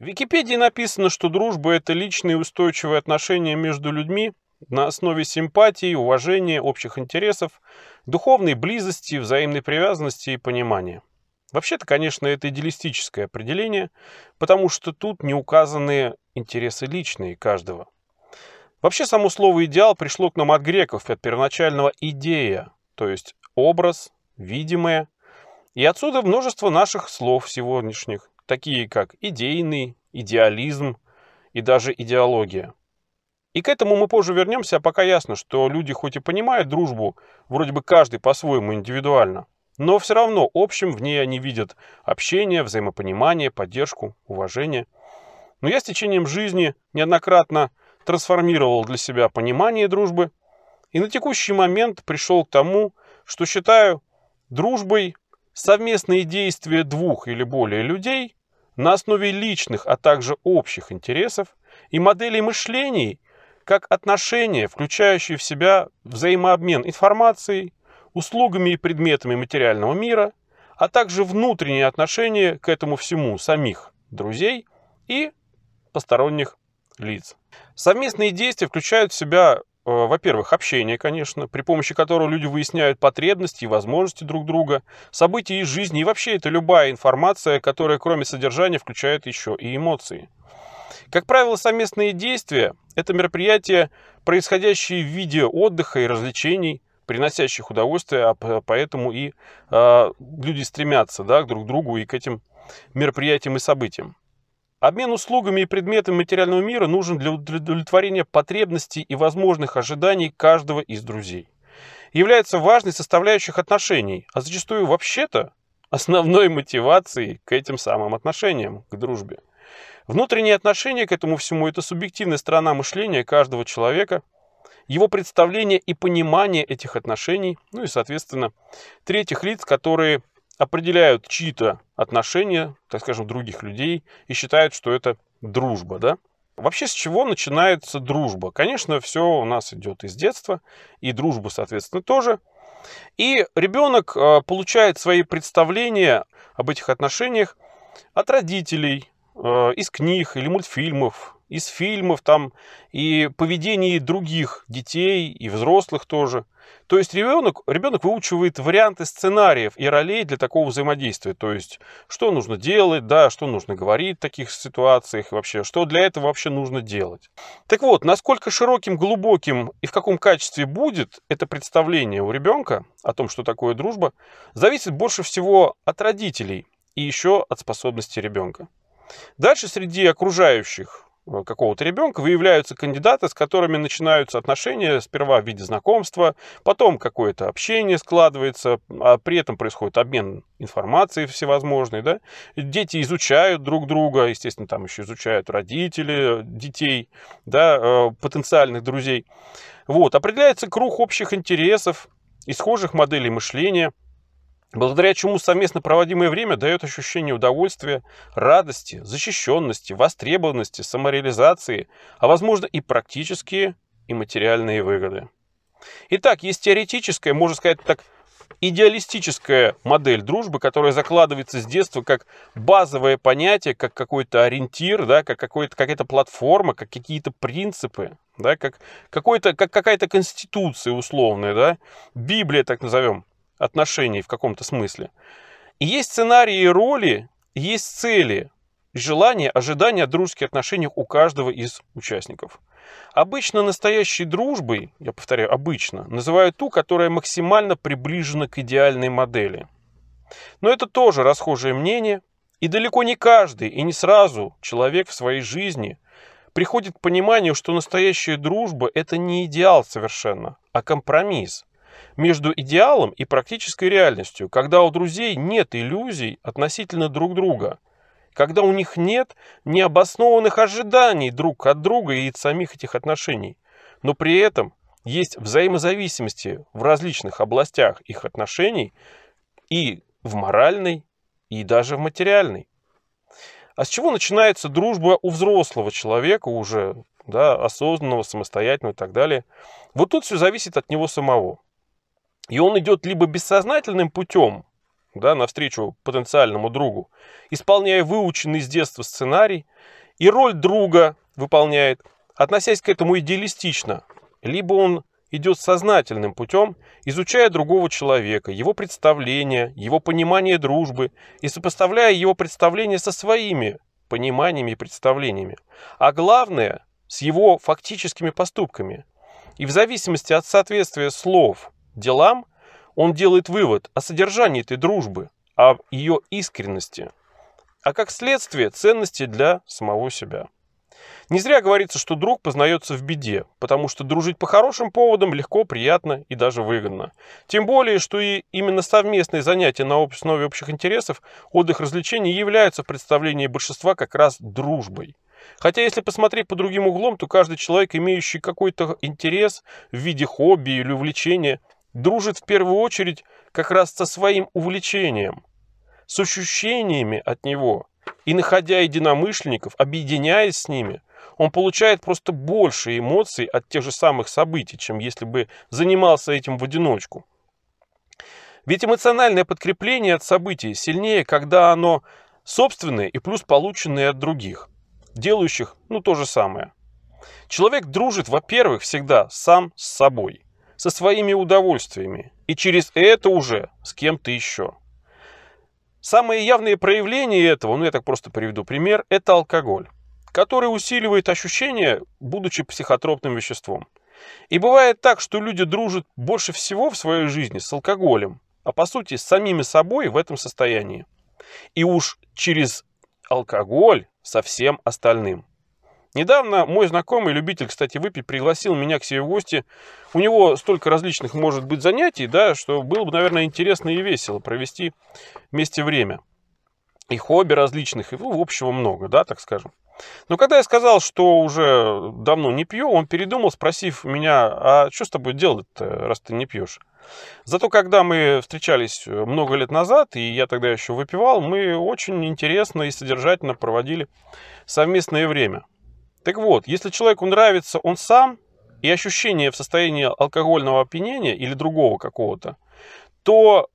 В Википедии написано, что дружба – это личные устойчивые отношения между людьми на основе симпатии, уважения, общих интересов, духовной близости, взаимной привязанности и понимания. Вообще-то, конечно, это идеалистическое определение, потому что тут не указаны интересы личные каждого. Вообще, само слово «идеал» пришло к нам от греков, от первоначального «идея», то есть образ, видимое. И отсюда множество наших слов сегодняшних, такие как идейный, идеализм и даже идеология. И к этому мы позже вернемся, а пока ясно, что люди хоть и понимают дружбу, вроде бы каждый по-своему индивидуально, но все равно общим в ней они видят общение, взаимопонимание, поддержку, уважение. Но я с течением жизни неоднократно трансформировал для себя понимание дружбы и на текущий момент пришел к тому, что считаю дружбой совместные действия двух или более людей на основе личных, а также общих интересов и моделей мышлений, как отношения, включающие в себя взаимообмен информацией, услугами и предметами материального мира, а также внутренние отношения к этому всему самих друзей и посторонних лиц. Совместные действия включают в себя, во-первых, общение, конечно, при помощи которого люди выясняют потребности и возможности друг друга, события из жизни, и вообще это любая информация, которая кроме содержания включает еще и эмоции. Как правило, совместные действия – это мероприятия, происходящие в виде отдыха и развлечений, приносящих удовольствие, а поэтому и э, люди стремятся да, друг к другу и к этим мероприятиям и событиям. Обмен услугами и предметами материального мира нужен для удовлетворения потребностей и возможных ожиданий каждого из друзей. Является важной составляющей отношений, а зачастую вообще-то основной мотивацией к этим самым отношениям, к дружбе. Внутренние отношения к этому всему – это субъективная сторона мышления каждого человека, его представление и понимание этих отношений, ну и, соответственно, третьих лиц, которые определяют чьи-то отношения, так скажем, других людей и считают, что это дружба, да? Вообще, с чего начинается дружба? Конечно, все у нас идет из детства, и дружба, соответственно, тоже. И ребенок э, получает свои представления об этих отношениях от родителей, э, из книг или мультфильмов, из фильмов там и поведений других детей и взрослых тоже. То есть ребенок, ребенок выучивает варианты сценариев и ролей для такого взаимодействия. То есть, что нужно делать, да, что нужно говорить в таких ситуациях вообще, что для этого вообще нужно делать. Так вот, насколько широким, глубоким и в каком качестве будет это представление у ребенка о том, что такое дружба, зависит больше всего от родителей и еще от способности ребенка. Дальше среди окружающих какого-то ребенка выявляются кандидаты, с которыми начинаются отношения сперва в виде знакомства, потом какое-то общение складывается, а при этом происходит обмен информацией всевозможной. Да? Дети изучают друг друга, естественно, там еще изучают родители детей, да, э, потенциальных друзей. Вот. Определяется круг общих интересов и схожих моделей мышления – благодаря чему совместно проводимое время дает ощущение удовольствия, радости, защищенности, востребованности, самореализации, а возможно и практические и материальные выгоды. Итак, есть теоретическая, можно сказать так, идеалистическая модель дружбы, которая закладывается с детства как базовое понятие, как какой-то ориентир, да, как какой-то, какая-то платформа, как какие-то принципы, да, как, какой-то, как какая-то конституция условная, да, Библия так назовем отношений в каком-то смысле. И есть сценарии роли, есть цели, желания, ожидания дружеских отношений у каждого из участников. Обычно настоящей дружбой, я повторяю, обычно, называют ту, которая максимально приближена к идеальной модели. Но это тоже расхожее мнение, и далеко не каждый и не сразу человек в своей жизни приходит к пониманию, что настоящая дружба – это не идеал совершенно, а компромисс – между идеалом и практической реальностью, когда у друзей нет иллюзий относительно друг друга, когда у них нет необоснованных ожиданий друг от друга и от самих этих отношений, но при этом есть взаимозависимости в различных областях их отношений и в моральной, и даже в материальной. А с чего начинается дружба у взрослого человека уже, да, осознанного, самостоятельного и так далее? Вот тут все зависит от него самого. И он идет либо бессознательным путем, да, навстречу потенциальному другу, исполняя выученный с детства сценарий, и роль друга выполняет, относясь к этому идеалистично, либо он идет сознательным путем, изучая другого человека, его представления, его понимание дружбы и сопоставляя его представления со своими пониманиями и представлениями. А главное, с его фактическими поступками. И в зависимости от соответствия слов делам, он делает вывод о содержании этой дружбы, о ее искренности, а как следствие ценности для самого себя. Не зря говорится, что друг познается в беде, потому что дружить по хорошим поводам легко, приятно и даже выгодно. Тем более, что и именно совместные занятия на основе общих интересов, отдых, развлечений являются в представлении большинства как раз дружбой. Хотя, если посмотреть по другим углом, то каждый человек, имеющий какой-то интерес в виде хобби или увлечения, дружит в первую очередь как раз со своим увлечением, с ощущениями от него. И находя единомышленников, объединяясь с ними, он получает просто больше эмоций от тех же самых событий, чем если бы занимался этим в одиночку. Ведь эмоциональное подкрепление от событий сильнее, когда оно собственное и плюс полученное от других, делающих ну то же самое. Человек дружит, во-первых, всегда сам с собой, со своими удовольствиями, и через это уже с кем-то еще. Самые явные проявления этого, ну я так просто приведу пример, это алкоголь который усиливает ощущение, будучи психотропным веществом. И бывает так, что люди дружат больше всего в своей жизни с алкоголем, а по сути с самими собой в этом состоянии. И уж через алкоголь со всем остальным. Недавно мой знакомый, любитель, кстати, выпить, пригласил меня к себе в гости. У него столько различных может быть занятий, да, что было бы, наверное, интересно и весело провести вместе время. И хобби различных, и ну, общего много, да, так скажем. Но когда я сказал, что уже давно не пью, он передумал, спросив меня, а что с тобой делать раз ты не пьешь? Зато когда мы встречались много лет назад, и я тогда еще выпивал, мы очень интересно и содержательно проводили совместное время. Так вот, если человеку нравится он сам, и ощущение в состоянии алкогольного опьянения или другого какого-то, то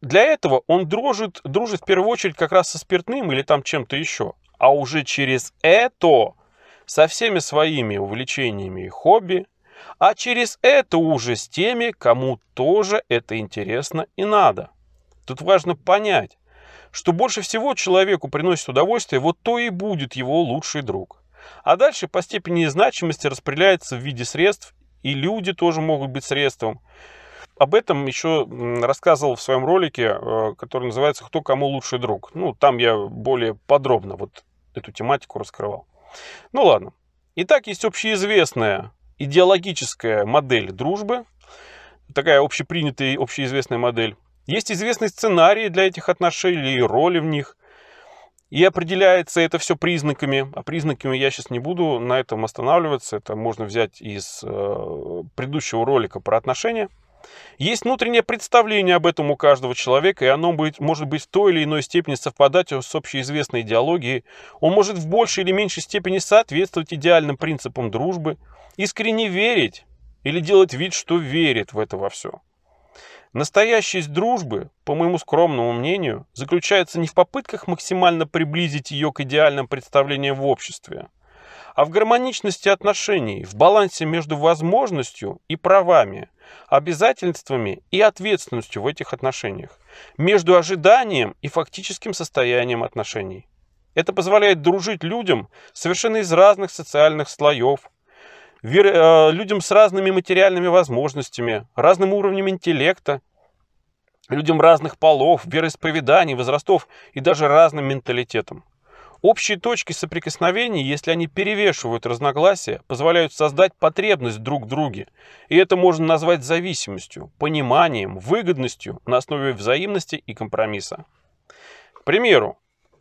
для этого он дружит, дружит в первую очередь как раз со спиртным или там чем-то еще а уже через это со всеми своими увлечениями и хобби, а через это уже с теми, кому тоже это интересно и надо. Тут важно понять, что больше всего человеку приносит удовольствие, вот то и будет его лучший друг. А дальше по степени значимости распределяется в виде средств, и люди тоже могут быть средством. Об этом еще рассказывал в своем ролике, э, который называется «Кто кому лучший друг». Ну, там я более подробно вот эту тематику раскрывал. Ну ладно. Итак, есть общеизвестная идеологическая модель дружбы, такая общепринятая, общеизвестная модель. Есть известный сценарий для этих отношений и роли в них. И определяется это все признаками. А признаками я сейчас не буду на этом останавливаться. Это можно взять из э, предыдущего ролика про отношения. Есть внутреннее представление об этом у каждого человека, и оно будет, может быть в той или иной степени совпадать с общеизвестной идеологией. Он может в большей или меньшей степени соответствовать идеальным принципам дружбы, искренне верить или делать вид, что верит в это во все. Настоящесть дружбы, по моему скромному мнению, заключается не в попытках максимально приблизить ее к идеальным представлениям в обществе, а в гармоничности отношений, в балансе между возможностью и правами, обязательствами и ответственностью в этих отношениях, между ожиданием и фактическим состоянием отношений. Это позволяет дружить людям совершенно из разных социальных слоев, э, людям с разными материальными возможностями, разным уровнем интеллекта, людям разных полов, вероисповеданий, возрастов и даже разным менталитетом. Общие точки соприкосновения, если они перевешивают разногласия, позволяют создать потребность друг в друге. И это можно назвать зависимостью, пониманием, выгодностью на основе взаимности и компромисса. К примеру,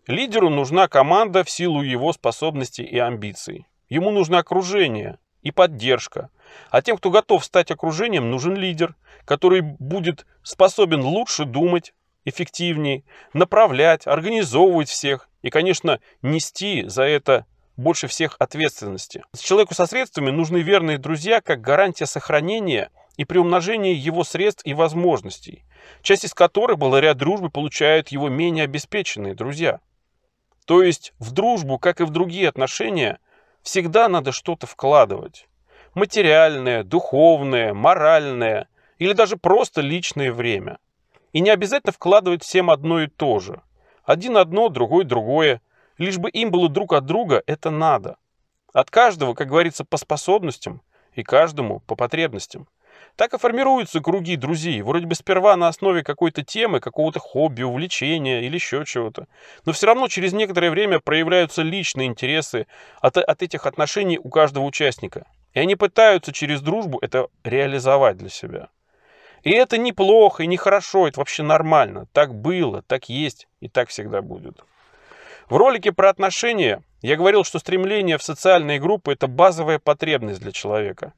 лидеру нужна команда в силу его способностей и амбиций. Ему нужно окружение и поддержка. А тем, кто готов стать окружением, нужен лидер, который будет способен лучше думать, эффективнее, направлять, организовывать всех и, конечно, нести за это больше всех ответственности. Человеку со средствами нужны верные друзья как гарантия сохранения и приумножении его средств и возможностей, часть из которых благодаря дружбе получают его менее обеспеченные друзья. То есть в дружбу, как и в другие отношения, всегда надо что-то вкладывать. Материальное, духовное, моральное или даже просто личное время. И не обязательно вкладывать всем одно и то же. Один одно, другой другое. Лишь бы им было друг от друга, это надо. От каждого, как говорится, по способностям и каждому по потребностям. Так и формируются круги друзей, вроде бы сперва на основе какой-то темы, какого-то хобби, увлечения или еще чего-то. Но все равно через некоторое время проявляются личные интересы от, от этих отношений у каждого участника. И они пытаются через дружбу это реализовать для себя. И это неплохо и нехорошо, это вообще нормально. Так было, так есть и так всегда будет. В ролике про отношения я говорил, что стремление в социальные группы – это базовая потребность для человека.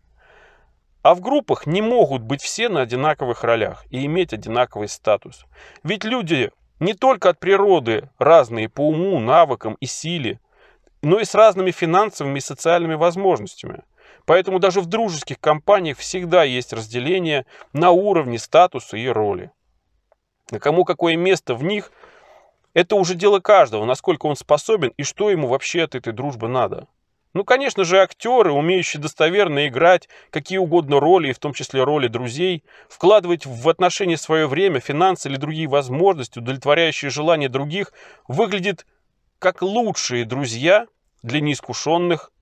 А в группах не могут быть все на одинаковых ролях и иметь одинаковый статус. Ведь люди не только от природы разные по уму, навыкам и силе, но и с разными финансовыми и социальными возможностями. Поэтому даже в дружеских компаниях всегда есть разделение на уровне статуса и роли. На кому какое место в них – это уже дело каждого, насколько он способен и что ему вообще от этой дружбы надо. Ну, конечно же, актеры, умеющие достоверно играть какие угодно роли, в том числе роли друзей, вкладывать в отношения свое время, финансы или другие возможности, удовлетворяющие желания других, выглядит как лучшие друзья для неискушенных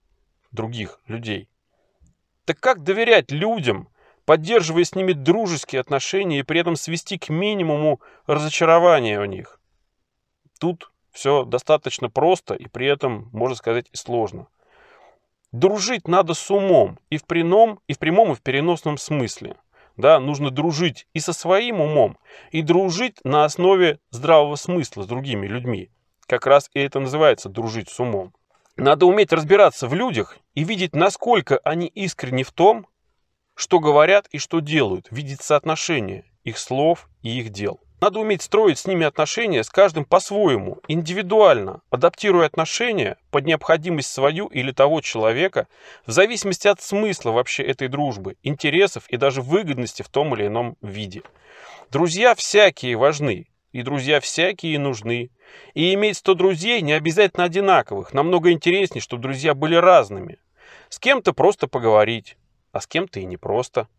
других людей. Так как доверять людям, поддерживая с ними дружеские отношения и при этом свести к минимуму разочарования у них? Тут все достаточно просто и при этом, можно сказать, и сложно. Дружить надо с умом и в прямом, и в прямом, и в переносном смысле. Да, нужно дружить и со своим умом, и дружить на основе здравого смысла с другими людьми. Как раз и это называется дружить с умом. Надо уметь разбираться в людях и видеть, насколько они искренни в том, что говорят и что делают, видеть соотношение их слов и их дел. Надо уметь строить с ними отношения с каждым по-своему, индивидуально, адаптируя отношения под необходимость свою или того человека, в зависимости от смысла вообще этой дружбы, интересов и даже выгодности в том или ином виде. Друзья всякие важны, и друзья всякие нужны. И иметь 100 друзей не обязательно одинаковых, намного интереснее, чтобы друзья были разными. С кем-то просто поговорить, а с кем-то и не просто.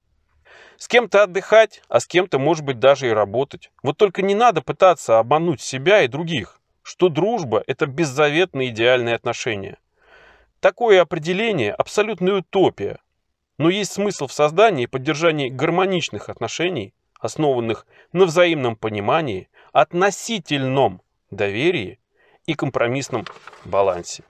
С кем-то отдыхать, а с кем-то, может быть, даже и работать. Вот только не надо пытаться обмануть себя и других, что дружба – это беззаветные идеальные отношения. Такое определение – абсолютная утопия. Но есть смысл в создании и поддержании гармоничных отношений, основанных на взаимном понимании, относительном доверии и компромиссном балансе.